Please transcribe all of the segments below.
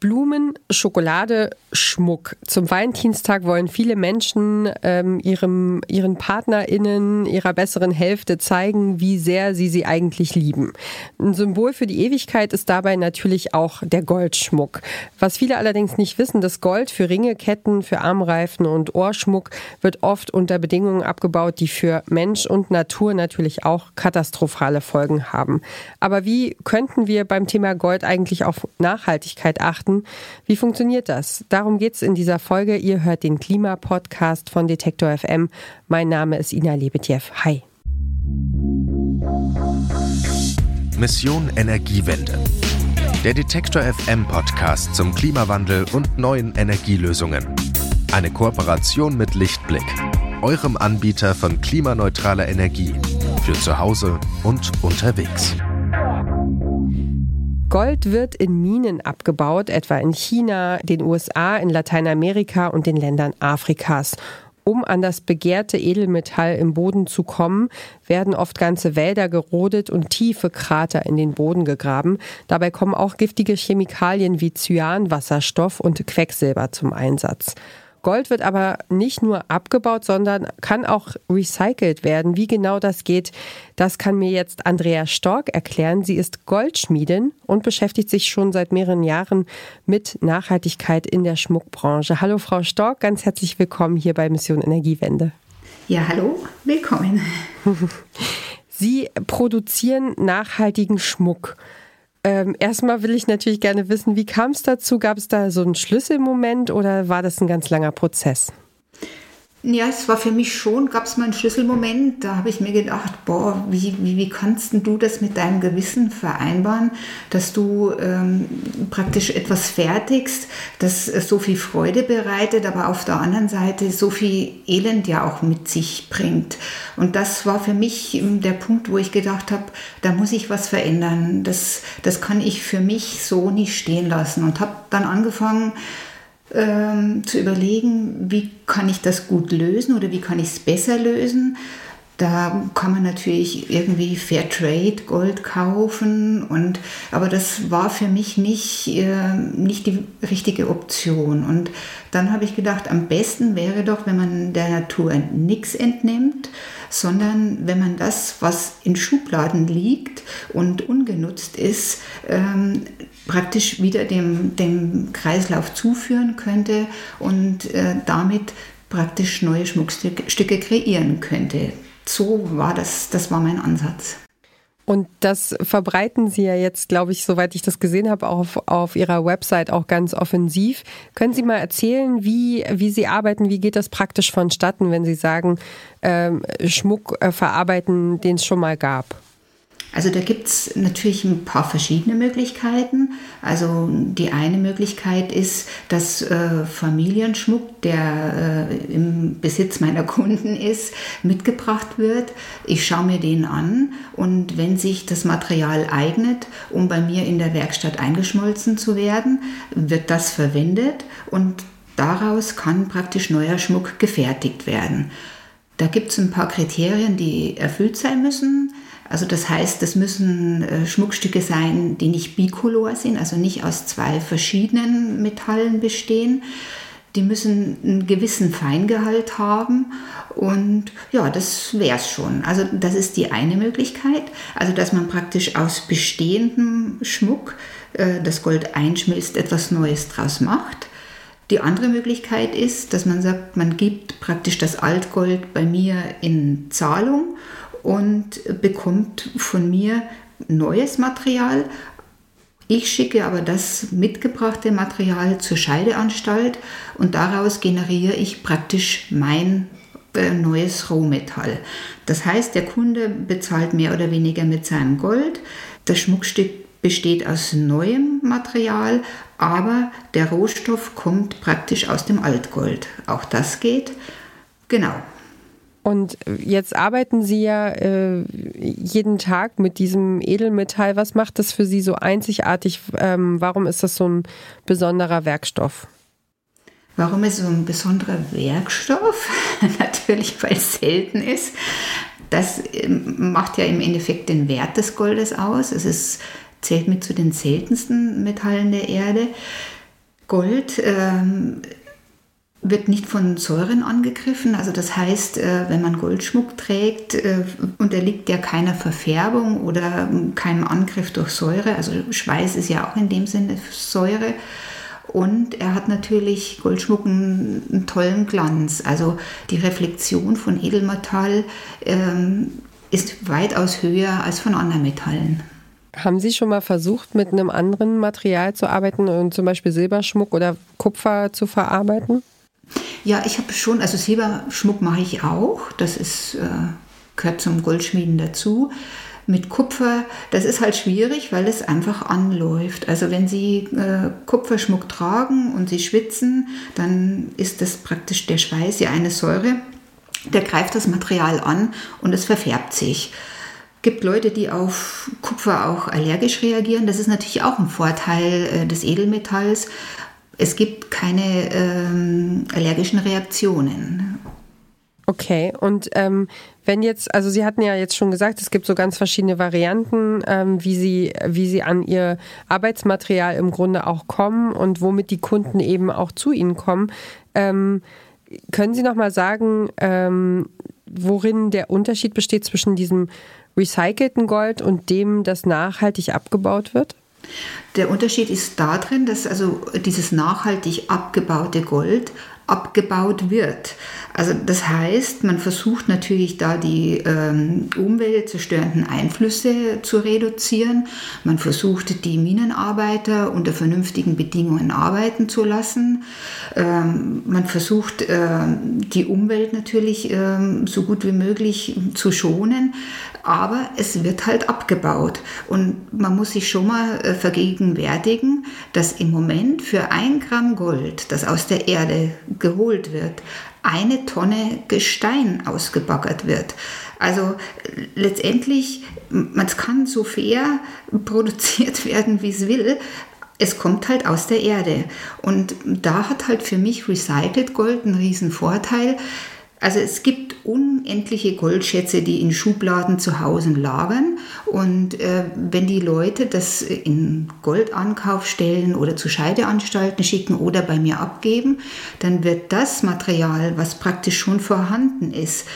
Blumen, Schokolade, Schmuck. Zum Valentinstag wollen viele Menschen ähm, ihrem, ihren PartnerInnen, ihrer besseren Hälfte zeigen, wie sehr sie sie eigentlich lieben. Ein Symbol für die Ewigkeit ist dabei natürlich auch der Goldschmuck. Was viele allerdings nicht wissen, das Gold für Ringe, Ketten, für Armreifen und Ohrschmuck wird oft unter Bedingungen abgebaut, die für Mensch und Natur natürlich auch katastrophale Folgen haben. Aber wie könnten wir beim Thema Gold eigentlich auf Nachhaltigkeit achten? Wie funktioniert das? Darum geht es in dieser Folge. Ihr hört den Klimapodcast von Detektor FM. Mein Name ist Ina Lebetjew. Hi. Mission Energiewende. Der Detektor FM Podcast zum Klimawandel und neuen Energielösungen. Eine Kooperation mit Lichtblick, eurem Anbieter von klimaneutraler Energie für zu Hause und unterwegs. Gold wird in Minen abgebaut, etwa in China, den USA, in Lateinamerika und den Ländern Afrikas. Um an das begehrte Edelmetall im Boden zu kommen, werden oft ganze Wälder gerodet und tiefe Krater in den Boden gegraben. Dabei kommen auch giftige Chemikalien wie Cyan, Wasserstoff und Quecksilber zum Einsatz. Gold wird aber nicht nur abgebaut, sondern kann auch recycelt werden. Wie genau das geht, das kann mir jetzt Andrea Stork erklären. Sie ist Goldschmiedin und beschäftigt sich schon seit mehreren Jahren mit Nachhaltigkeit in der Schmuckbranche. Hallo Frau Stork, ganz herzlich willkommen hier bei Mission Energiewende. Ja, hallo, willkommen. Sie produzieren nachhaltigen Schmuck. Ähm, erstmal will ich natürlich gerne wissen, wie kam es dazu? Gab es da so einen Schlüsselmoment oder war das ein ganz langer Prozess? Ja, es war für mich schon, gab es mal einen Schlüsselmoment, da habe ich mir gedacht, boah, wie, wie, wie kannst du das mit deinem Gewissen vereinbaren, dass du ähm, praktisch etwas fertigst, das so viel Freude bereitet, aber auf der anderen Seite so viel Elend ja auch mit sich bringt. Und das war für mich der Punkt, wo ich gedacht habe, da muss ich was verändern. Das, das kann ich für mich so nicht stehen lassen und habe dann angefangen, ähm, zu überlegen, wie kann ich das gut lösen oder wie kann ich es besser lösen. Da kann man natürlich irgendwie Fairtrade Gold kaufen und aber das war für mich nicht, äh, nicht die richtige Option. Und dann habe ich gedacht, am besten wäre doch, wenn man der Natur nichts entnimmt, sondern wenn man das, was in Schubladen liegt und ungenutzt ist, ähm, praktisch wieder dem, dem Kreislauf zuführen könnte und äh, damit praktisch neue Schmuckstücke kreieren könnte. So war das, das war mein Ansatz. Und das verbreiten Sie ja jetzt, glaube ich, soweit ich das gesehen habe, auf, auf Ihrer Website auch ganz offensiv. Können Sie mal erzählen, wie, wie Sie arbeiten? Wie geht das praktisch vonstatten, wenn Sie sagen, ähm, Schmuck äh, verarbeiten, den es schon mal gab? Also da gibt es natürlich ein paar verschiedene Möglichkeiten. Also die eine Möglichkeit ist, dass äh, Familienschmuck, der äh, im Besitz meiner Kunden ist, mitgebracht wird. Ich schaue mir den an und wenn sich das Material eignet, um bei mir in der Werkstatt eingeschmolzen zu werden, wird das verwendet und daraus kann praktisch neuer Schmuck gefertigt werden. Da gibt es ein paar Kriterien, die erfüllt sein müssen. Also das heißt, das müssen äh, Schmuckstücke sein, die nicht bicolor sind, also nicht aus zwei verschiedenen Metallen bestehen. Die müssen einen gewissen Feingehalt haben und ja, das wäre es schon. Also das ist die eine Möglichkeit, also dass man praktisch aus bestehendem Schmuck äh, das Gold einschmilzt, etwas Neues draus macht. Die andere Möglichkeit ist, dass man sagt, man gibt praktisch das Altgold bei mir in Zahlung und bekommt von mir neues Material. Ich schicke aber das mitgebrachte Material zur Scheideanstalt und daraus generiere ich praktisch mein äh, neues Rohmetall. Das heißt, der Kunde bezahlt mehr oder weniger mit seinem Gold. Das Schmuckstück besteht aus neuem Material, aber der Rohstoff kommt praktisch aus dem Altgold. Auch das geht. Genau. Und jetzt arbeiten Sie ja äh, jeden Tag mit diesem Edelmetall. Was macht das für Sie so einzigartig? Ähm, warum ist das so ein besonderer Werkstoff? Warum ist so ein besonderer Werkstoff? Natürlich, weil es selten ist. Das ähm, macht ja im Endeffekt den Wert des Goldes aus. Es ist, zählt mit zu den seltensten Metallen der Erde. Gold ähm, wird nicht von Säuren angegriffen. Also das heißt, äh, wenn man Goldschmuck trägt, äh, unterliegt der keiner Verfärbung oder keinem Angriff durch Säure. Also Schweiß ist ja auch in dem Sinne Säure. Und er hat natürlich Goldschmuck einen, tollen Glanz. Also die Reflexion von Edelmetall ähm, ist weitaus höher als von anderen Metallen. Haben Sie schon mal versucht, mit einem anderen Material zu arbeiten und zum Beispiel Silberschmuck oder Kupfer zu verarbeiten? Ja, ich habe schon, also Silberschmuck mache ich auch. Das ist, äh, gehört zum Goldschmieden dazu. Mit Kupfer, das ist halt schwierig, weil es einfach anläuft. Also wenn Sie äh, Kupferschmuck tragen und Sie schwitzen, dann ist das praktisch der Schweiß ja eine Säure, der greift das Material an und es verfärbt sich gibt Leute, die auf Kupfer auch allergisch reagieren. Das ist natürlich auch ein Vorteil äh, des Edelmetalls. Es gibt keine ähm, allergischen Reaktionen. Okay, und ähm, wenn jetzt, also Sie hatten ja jetzt schon gesagt, es gibt so ganz verschiedene Varianten, ähm, wie Sie, wie Sie an Ihr Arbeitsmaterial im Grunde auch kommen und womit die Kunden eben auch zu Ihnen kommen. Ähm, können Sie noch mal sagen, ähm, worin der Unterschied besteht zwischen diesem recycelten Gold und dem, das nachhaltig abgebaut wird? Der Unterschied ist darin, dass also dieses nachhaltig abgebaute Gold abgebaut wird. Also das heißt, man versucht natürlich da die ähm, umweltzerstörenden Einflüsse zu reduzieren. Man versucht die Minenarbeiter unter vernünftigen Bedingungen arbeiten zu lassen. Ähm, man versucht ähm, die Umwelt natürlich ähm, so gut wie möglich zu schonen, aber es wird halt abgebaut. Und man muss sich schon mal äh, vergegenwärtigen, dass im Moment für ein Gramm Gold, das aus der Erde geholt wird, eine Tonne Gestein ausgebaggert wird. Also letztendlich, man kann so fair produziert werden, wie es will. Es kommt halt aus der Erde. Und da hat halt für mich Recycled Gold einen riesen Vorteil. Also es gibt unendliche Goldschätze, die in Schubladen zu Hause lagern. Und äh, wenn die Leute das in Goldankaufstellen oder zu Scheideanstalten schicken oder bei mir abgeben, dann wird das Material, was praktisch schon vorhanden ist,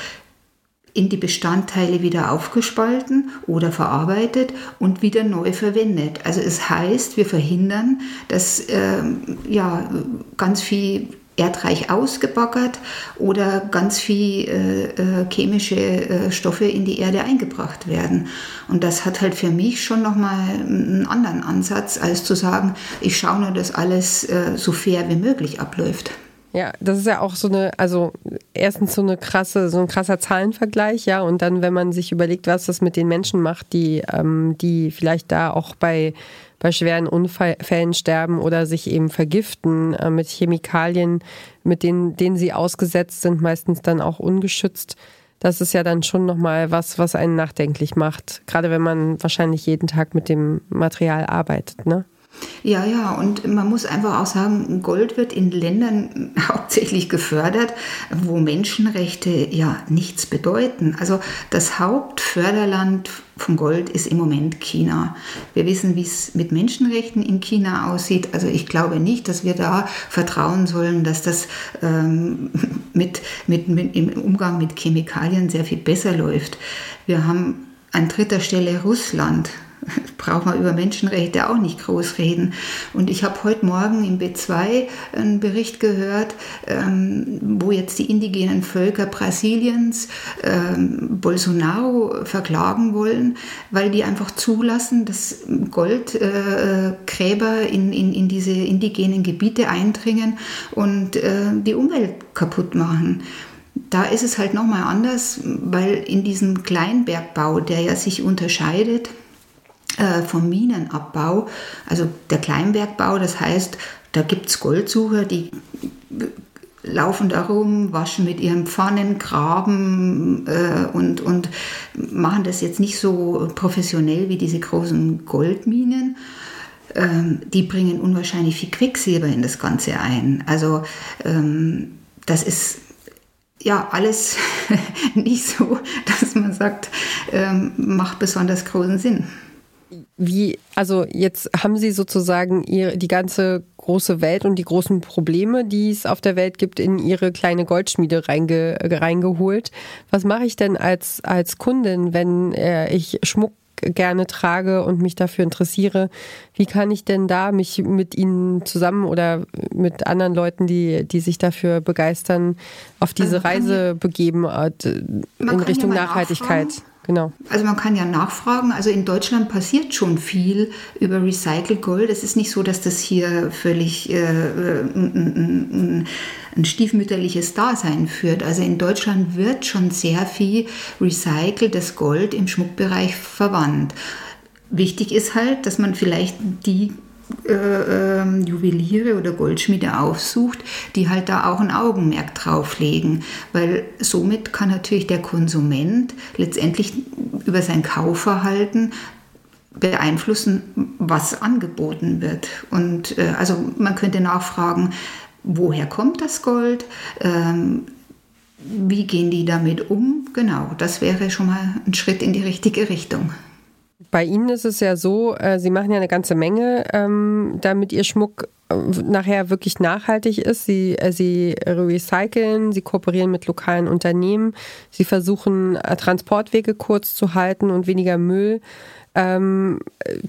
in die Bestandteile wieder aufgespalten oder verarbeitet und wieder neu verwendet. Also es heißt, wir verhindern, dass äh, ja, ganz viel erdreich ausgebaggert oder ganz viel äh, äh, chemische äh, Stoffe in die Erde eingebracht werden. Und das hat halt für mich schon nochmal einen anderen Ansatz, als zu sagen, ich schaue nur, dass alles äh, so fair wie möglich abläuft. Ja, das ist ja auch so eine, also erstens so eine krasse, so ein krasser Zahlenvergleich, ja, und dann, wenn man sich überlegt, was das mit den Menschen macht, die, ähm, die vielleicht da auch bei bei schweren Unfällen sterben oder sich eben vergiften äh, mit Chemikalien, mit denen, denen sie ausgesetzt sind, meistens dann auch ungeschützt. Das ist ja dann schon nochmal was, was einen nachdenklich macht. Gerade wenn man wahrscheinlich jeden Tag mit dem Material arbeitet, ne? Ja, ja, und man muss einfach auch sagen, Gold wird in Ländern hauptsächlich gefördert, wo Menschenrechte ja nichts bedeuten. Also das Hauptförderland von Gold ist im Moment China. Wir wissen, wie es mit Menschenrechten in China aussieht. Also ich glaube nicht, dass wir da vertrauen sollen, dass das ähm, mit, mit, mit, im Umgang mit Chemikalien sehr viel besser läuft. Wir haben an dritter Stelle Russland braucht man über Menschenrechte auch nicht groß reden. Und ich habe heute Morgen im B2 einen Bericht gehört, ähm, wo jetzt die indigenen Völker Brasiliens ähm, Bolsonaro verklagen wollen, weil die einfach zulassen, dass Goldgräber äh, in, in, in diese indigenen Gebiete eindringen und äh, die Umwelt kaputt machen. Da ist es halt nochmal anders, weil in diesem Kleinbergbau, der ja sich unterscheidet, äh, vom Minenabbau, also der Kleinbergbau, das heißt, da gibt es Goldsucher, die laufen da rum, waschen mit ihren Pfannen, graben äh, und, und machen das jetzt nicht so professionell wie diese großen Goldminen. Ähm, die bringen unwahrscheinlich viel Quecksilber in das Ganze ein. Also ähm, das ist ja alles nicht so, dass man sagt, ähm, macht besonders großen Sinn. Wie, also jetzt haben Sie sozusagen ihre, die ganze große Welt und die großen Probleme, die es auf der Welt gibt, in ihre kleine Goldschmiede reinge, reingeholt. Was mache ich denn als, als Kundin, wenn äh, ich Schmuck gerne trage und mich dafür interessiere. Wie kann ich denn da mich mit Ihnen zusammen oder mit anderen Leuten, die, die sich dafür begeistern, auf diese also Reise begeben äh, in Richtung Nachhaltigkeit? Genau. Also man kann ja nachfragen. Also in Deutschland passiert schon viel über Recycled Gold. Es ist nicht so, dass das hier völlig äh, ein, ein stiefmütterliches Dasein führt. Also in Deutschland wird schon sehr viel recyceltes Gold im Schmuckbereich verwandt. Wichtig ist halt, dass man vielleicht die äh, äh, Juweliere oder Goldschmiede aufsucht, die halt da auch ein Augenmerk drauflegen, weil somit kann natürlich der Konsument letztendlich über sein Kaufverhalten beeinflussen, was angeboten wird. Und äh, also man könnte nachfragen, woher kommt das Gold? Ähm, wie gehen die damit um? Genau, das wäre schon mal ein Schritt in die richtige Richtung. Bei Ihnen ist es ja so, äh, Sie machen ja eine ganze Menge, ähm, damit Ihr Schmuck äh, nachher wirklich nachhaltig ist. Sie, äh, Sie recyceln, Sie kooperieren mit lokalen Unternehmen, Sie versuchen Transportwege kurz zu halten und weniger Müll ähm,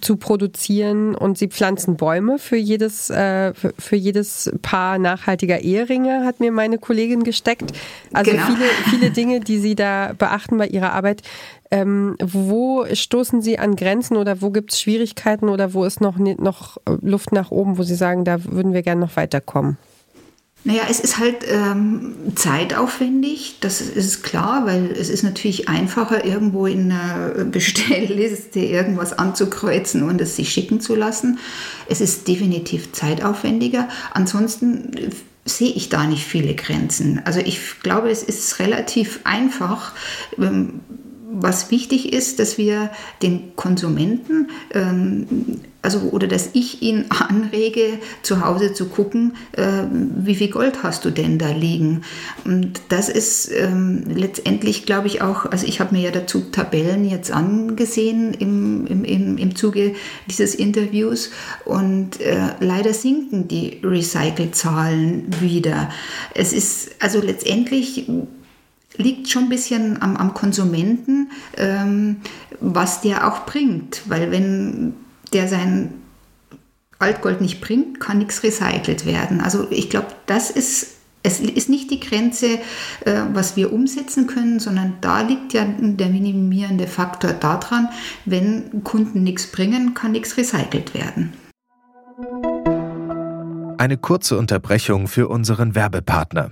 zu produzieren und sie pflanzen Bäume für jedes, äh, für, für, jedes Paar nachhaltiger Eheringe, hat mir meine Kollegin gesteckt. Also genau. viele, viele Dinge, die sie da beachten bei ihrer Arbeit. Ähm, wo stoßen Sie an Grenzen oder wo gibt es Schwierigkeiten oder wo ist noch, noch Luft nach oben, wo Sie sagen, da würden wir gerne noch weiterkommen? Naja, es ist halt ähm, zeitaufwendig, das ist klar, weil es ist natürlich einfacher, irgendwo in einer Bestellliste irgendwas anzukreuzen und es sich schicken zu lassen. Es ist definitiv zeitaufwendiger. Ansonsten sehe ich da nicht viele Grenzen. Also ich glaube, es ist relativ einfach. Ähm, was wichtig ist, dass wir den Konsumenten ähm, also oder dass ich ihn anrege, zu Hause zu gucken, äh, wie viel Gold hast du denn da liegen? Und das ist ähm, letztendlich, glaube ich, auch, also ich habe mir ja dazu Tabellen jetzt angesehen im, im, im, im Zuge dieses Interviews und äh, leider sinken die Recycle-Zahlen wieder. Es ist also letztendlich liegt schon ein bisschen am, am Konsumenten, ähm, was der auch bringt. Weil wenn der sein Altgold nicht bringt, kann nichts recycelt werden. Also ich glaube, das ist es ist nicht die Grenze, äh, was wir umsetzen können, sondern da liegt ja der minimierende Faktor daran, wenn Kunden nichts bringen, kann nichts recycelt werden. Eine kurze Unterbrechung für unseren Werbepartner.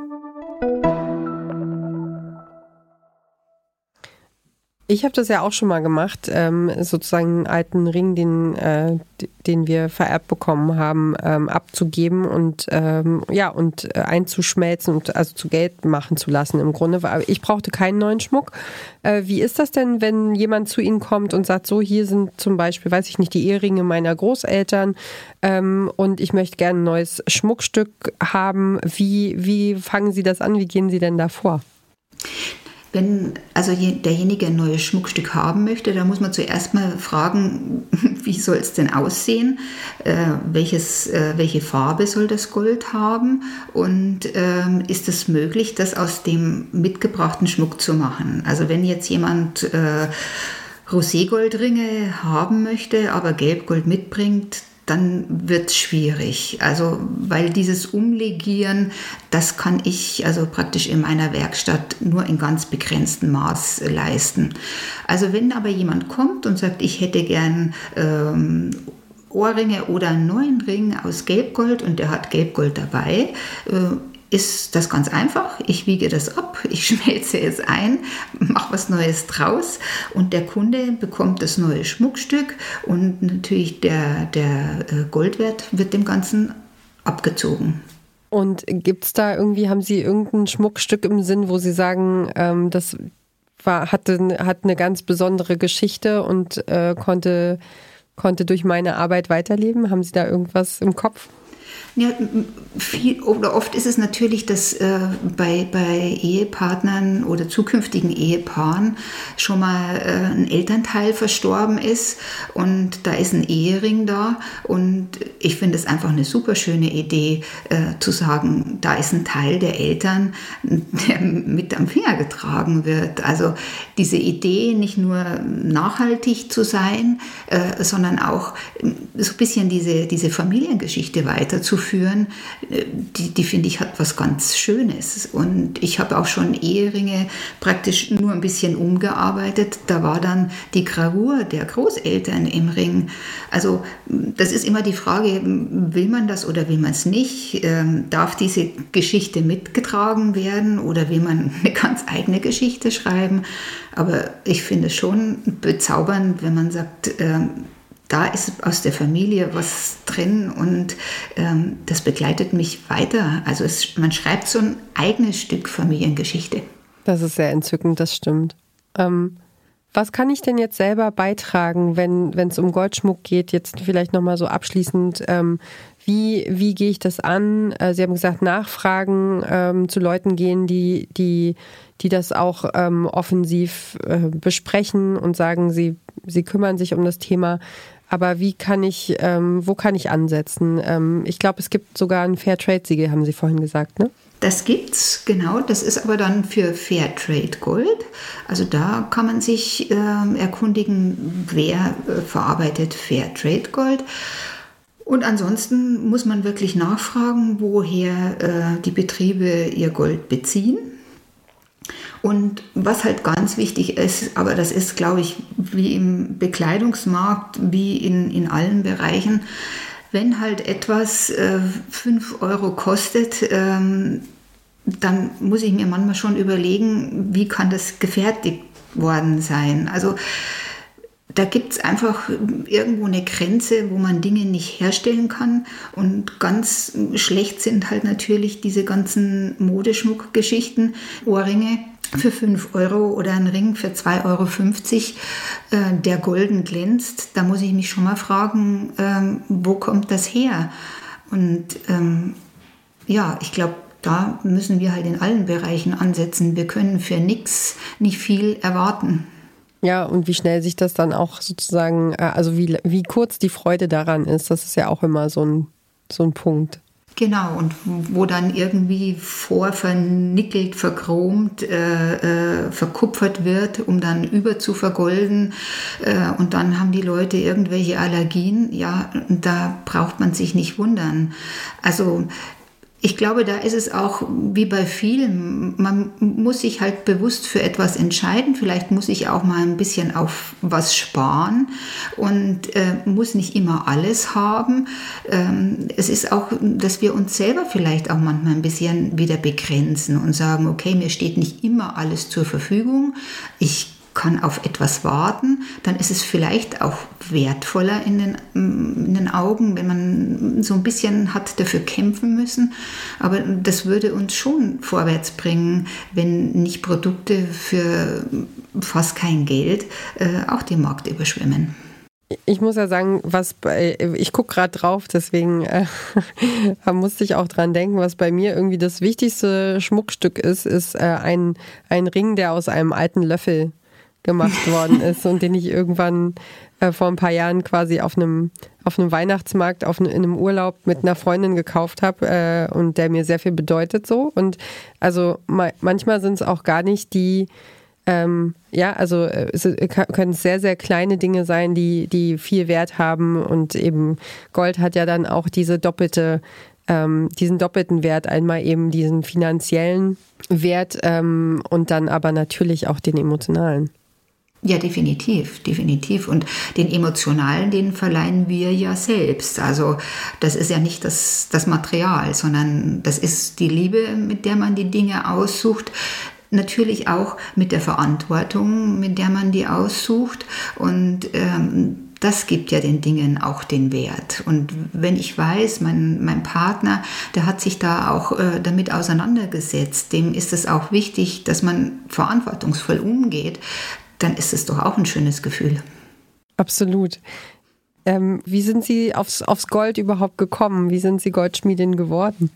Ich habe das ja auch schon mal gemacht, ähm, sozusagen einen alten Ring, den, äh, den wir vererbt bekommen haben, ähm, abzugeben und ähm, ja und äh, einzuschmelzen und also zu Geld machen zu lassen im Grunde. Ich brauchte keinen neuen Schmuck. Äh, wie ist das denn, wenn jemand zu Ihnen kommt und sagt, so hier sind zum Beispiel, weiß ich nicht, die Eheringe meiner Großeltern ähm, und ich möchte gerne ein neues Schmuckstück haben. Wie, wie fangen Sie das an? Wie gehen Sie denn da vor? Wenn also derjenige ein neues Schmuckstück haben möchte, dann muss man zuerst mal fragen, wie soll es denn aussehen, äh, welches, äh, welche Farbe soll das Gold haben und ähm, ist es möglich, das aus dem mitgebrachten Schmuck zu machen. Also wenn jetzt jemand äh, Roségoldringe haben möchte, aber Gelbgold mitbringt, dann wird es schwierig. Also, weil dieses Umlegieren, das kann ich also praktisch in meiner Werkstatt nur in ganz begrenztem Maß leisten. Also, wenn aber jemand kommt und sagt, ich hätte gern ähm, Ohrringe oder einen neuen Ring aus Gelbgold und der hat Gelbgold dabei, äh, ist das ganz einfach. Ich wiege das ab, ich schmelze es ein, mache was Neues draus und der Kunde bekommt das neue Schmuckstück und natürlich der, der äh, Goldwert wird dem Ganzen abgezogen. Und gibt es da irgendwie, haben Sie irgendein Schmuckstück im Sinn, wo Sie sagen, ähm, das war, hatte, hat eine ganz besondere Geschichte und äh, konnte, konnte durch meine Arbeit weiterleben? Haben Sie da irgendwas im Kopf? Ja, viel, oder oft ist es natürlich, dass äh, bei, bei Ehepartnern oder zukünftigen Ehepaaren schon mal äh, ein Elternteil verstorben ist und da ist ein Ehering da und ich finde es einfach eine super schöne Idee äh, zu sagen, da ist ein Teil der Eltern, der mit am Finger getragen wird. Also diese Idee, nicht nur nachhaltig zu sein, äh, sondern auch so ein bisschen diese, diese Familiengeschichte weiterzuführen führen, äh, die, die finde ich hat was ganz Schönes. Und ich habe auch schon Eheringe praktisch nur ein bisschen umgearbeitet. Da war dann die Gravur der Großeltern im Ring. Also das ist immer die Frage, will man das oder will man es nicht? Ähm, darf diese Geschichte mitgetragen werden oder will man eine ganz eigene Geschichte schreiben? Aber ich finde es schon bezaubernd, wenn man sagt, ähm, da ist aus der Familie was drin und ähm, das begleitet mich weiter. Also es, man schreibt so ein eigenes Stück Familiengeschichte. Das ist sehr entzückend, das stimmt. Ähm, was kann ich denn jetzt selber beitragen, wenn es um Goldschmuck geht? Jetzt vielleicht nochmal so abschließend. Ähm, wie, wie gehe ich das an? Äh, Sie haben gesagt, Nachfragen ähm, zu Leuten gehen, die, die, die das auch ähm, offensiv äh, besprechen und sagen, sie, sie kümmern sich um das Thema. Aber wie kann ich, ähm, wo kann ich ansetzen? Ähm, ich glaube, es gibt sogar ein Fairtrade-Siegel, haben Sie vorhin gesagt, ne? Das gibt's, genau. Das ist aber dann für Fairtrade Gold. Also da kann man sich äh, erkundigen, wer äh, verarbeitet Fairtrade Gold. Und ansonsten muss man wirklich nachfragen, woher äh, die Betriebe ihr Gold beziehen. Und was halt ganz wichtig ist, aber das ist, glaube ich, wie im Bekleidungsmarkt, wie in, in allen Bereichen, wenn halt etwas äh, 5 Euro kostet, ähm, dann muss ich mir manchmal schon überlegen, wie kann das gefertigt worden sein. Also da gibt es einfach irgendwo eine Grenze, wo man Dinge nicht herstellen kann. Und ganz schlecht sind halt natürlich diese ganzen Modeschmuckgeschichten, Ohrringe für 5 Euro oder ein Ring für 2,50 Euro, äh, der golden glänzt, da muss ich mich schon mal fragen, ähm, wo kommt das her? Und ähm, ja, ich glaube, da müssen wir halt in allen Bereichen ansetzen. Wir können für nichts nicht viel erwarten. Ja, und wie schnell sich das dann auch sozusagen, äh, also wie, wie kurz die Freude daran ist, das ist ja auch immer so ein, so ein Punkt. Genau, und wo dann irgendwie vorvernickelt, verchromt, äh, äh, verkupfert wird, um dann über zu vergolden. Äh, und dann haben die Leute irgendwelche Allergien. Ja, da braucht man sich nicht wundern. Also ich glaube, da ist es auch wie bei vielen, man muss sich halt bewusst für etwas entscheiden. Vielleicht muss ich auch mal ein bisschen auf was sparen und äh, muss nicht immer alles haben. Ähm, es ist auch, dass wir uns selber vielleicht auch manchmal ein bisschen wieder begrenzen und sagen, okay, mir steht nicht immer alles zur Verfügung. Ich kann auf etwas warten, dann ist es vielleicht auch wertvoller in den, in den Augen, wenn man so ein bisschen hat dafür kämpfen müssen. Aber das würde uns schon vorwärts bringen, wenn nicht Produkte für fast kein Geld äh, auch den Markt überschwemmen. Ich muss ja sagen, was bei, ich gucke gerade drauf, deswegen äh, musste ich auch dran denken, was bei mir irgendwie das wichtigste Schmuckstück ist, ist äh, ein, ein Ring, der aus einem alten Löffel gemacht worden ist und den ich irgendwann äh, vor ein paar Jahren quasi auf einem auf einem Weihnachtsmarkt auf in einem Urlaub mit einer Freundin gekauft habe äh, und der mir sehr viel bedeutet so. Und also ma manchmal sind es auch gar nicht die ähm, ja, also äh, es können sehr, sehr kleine Dinge sein, die, die viel Wert haben. Und eben Gold hat ja dann auch diese doppelte, ähm, diesen doppelten Wert, einmal eben diesen finanziellen Wert ähm, und dann aber natürlich auch den emotionalen. Ja, definitiv, definitiv. Und den emotionalen, den verleihen wir ja selbst. Also das ist ja nicht das, das Material, sondern das ist die Liebe, mit der man die Dinge aussucht. Natürlich auch mit der Verantwortung, mit der man die aussucht. Und ähm, das gibt ja den Dingen auch den Wert. Und wenn ich weiß, mein, mein Partner, der hat sich da auch äh, damit auseinandergesetzt, dem ist es auch wichtig, dass man verantwortungsvoll umgeht, dann ist es doch auch ein schönes Gefühl. Absolut. Ähm, wie sind Sie aufs, aufs Gold überhaupt gekommen? Wie sind Sie Goldschmiedin geworden?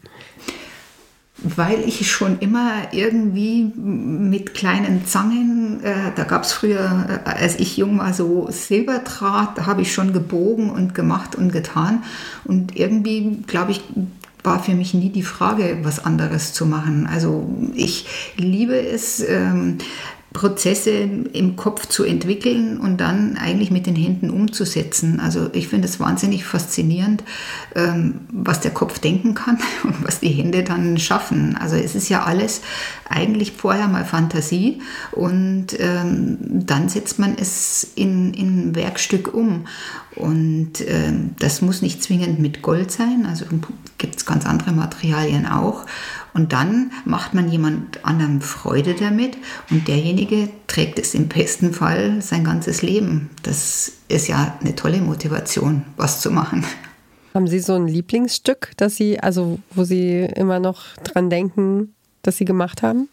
weil ich schon immer irgendwie mit kleinen Zangen, äh, da gab es früher, äh, als ich jung war, so Silberdraht, da habe ich schon gebogen und gemacht und getan. Und irgendwie, glaube ich, war für mich nie die Frage, was anderes zu machen. Also ich liebe es, ähm, Prozesse im Kopf zu entwickeln und dann eigentlich mit den Händen umzusetzen. Also ich finde es wahnsinnig faszinierend, ähm, was der Kopf denken kann und was die Hände dann schaffen. Also es ist ja alles eigentlich vorher mal Fantasie und ähm, dann setzt man es in, in ein Werkstück um. Und ähm, das muss nicht zwingend mit Gold sein, also gibt es ganz andere Materialien auch. Und dann macht man jemand anderem Freude damit und derjenige trägt es im besten Fall sein ganzes Leben. Das ist ja eine tolle Motivation, was zu machen. Haben Sie so ein Lieblingsstück, das Sie, also wo Sie immer noch dran denken, dass Sie gemacht haben?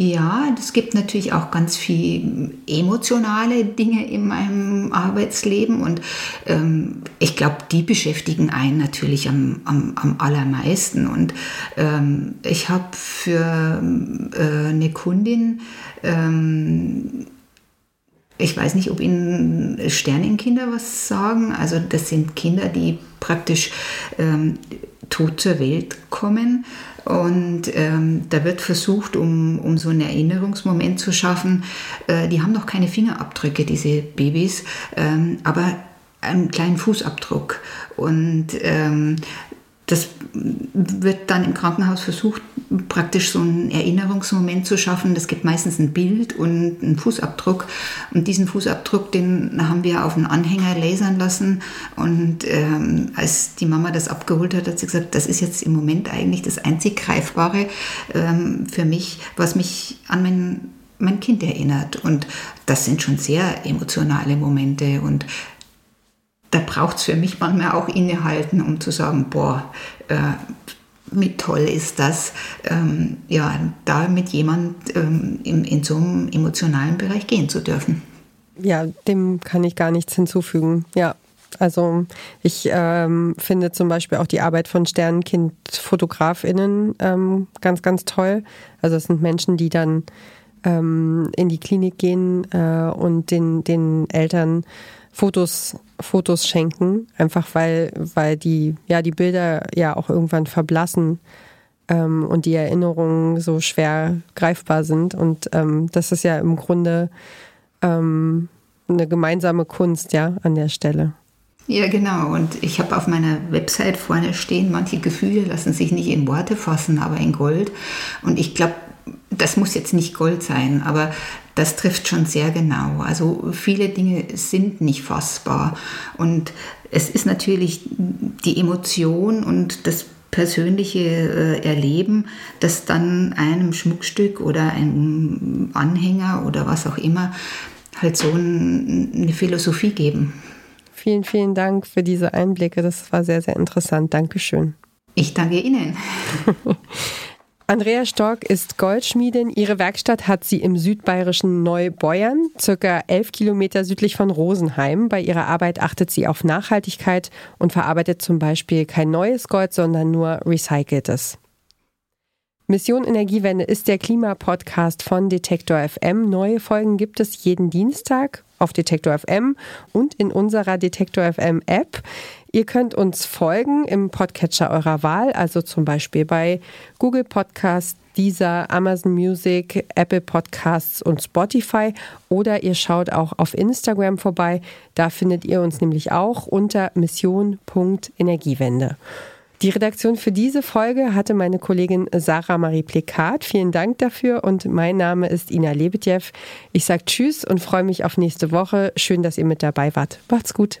Ja, es gibt natürlich auch ganz viel emotionale Dinge in meinem Arbeitsleben und ähm, ich glaube, die beschäftigen einen natürlich am, am, am allermeisten. Und ähm, ich habe für äh, eine Kundin ähm, ich weiß nicht, ob Ihnen Sternenkinder was sagen. Also das sind Kinder, die praktisch ähm, tot zur Welt kommen und ähm, da wird versucht, um, um so einen Erinnerungsmoment zu schaffen, äh, die haben noch keine Fingerabdrücke, diese Babys, ähm, aber einen kleinen Fußabdruck. Und ähm, das wird dann im Krankenhaus versucht, praktisch so einen Erinnerungsmoment zu schaffen. Das gibt meistens ein Bild und einen Fußabdruck. Und diesen Fußabdruck, den haben wir auf einen Anhänger lasern lassen. Und ähm, als die Mama das abgeholt hat, hat sie gesagt, das ist jetzt im Moment eigentlich das einzig Greifbare ähm, für mich, was mich an mein, mein Kind erinnert. Und das sind schon sehr emotionale Momente. Und da braucht es für mich manchmal auch innehalten, um zu sagen, boah, äh, wie toll ist das, ähm, ja, da mit jemand ähm, in, in so einem emotionalen Bereich gehen zu dürfen. Ja, dem kann ich gar nichts hinzufügen. Ja, also ich ähm, finde zum Beispiel auch die Arbeit von Sternenkind-FotografInnen ähm, ganz, ganz toll. Also es sind Menschen, die dann ähm, in die Klinik gehen äh, und den, den Eltern Fotos, Fotos schenken, einfach weil, weil die, ja, die Bilder ja auch irgendwann verblassen ähm, und die Erinnerungen so schwer greifbar sind. Und ähm, das ist ja im Grunde ähm, eine gemeinsame Kunst, ja, an der Stelle. Ja, genau. Und ich habe auf meiner Website vorne stehen, manche Gefühle lassen sich nicht in Worte fassen, aber in Gold. Und ich glaube, das muss jetzt nicht Gold sein, aber das trifft schon sehr genau. Also viele Dinge sind nicht fassbar. Und es ist natürlich die Emotion und das persönliche äh, Erleben, das dann einem Schmuckstück oder einem Anhänger oder was auch immer halt so eine Philosophie geben. Vielen, vielen Dank für diese Einblicke. Das war sehr, sehr interessant. Dankeschön. Ich danke Ihnen. Andrea Stork ist Goldschmiedin. Ihre Werkstatt hat sie im südbayerischen Neubeuern, circa elf Kilometer südlich von Rosenheim. Bei ihrer Arbeit achtet sie auf Nachhaltigkeit und verarbeitet zum Beispiel kein neues Gold, sondern nur recyceltes. Mission Energiewende ist der Klimapodcast von Detektor FM. Neue Folgen gibt es jeden Dienstag auf Detektor FM und in unserer Detektor FM App. Ihr könnt uns folgen im Podcatcher eurer Wahl, also zum Beispiel bei Google Podcasts, dieser Amazon Music, Apple Podcasts und Spotify oder ihr schaut auch auf Instagram vorbei. Da findet ihr uns nämlich auch unter mission.energiewende. Die Redaktion für diese Folge hatte meine Kollegin Sarah Marie Plekat. Vielen Dank dafür und mein Name ist Ina Lebetjew. Ich sage Tschüss und freue mich auf nächste Woche. Schön, dass ihr mit dabei wart. Macht's gut.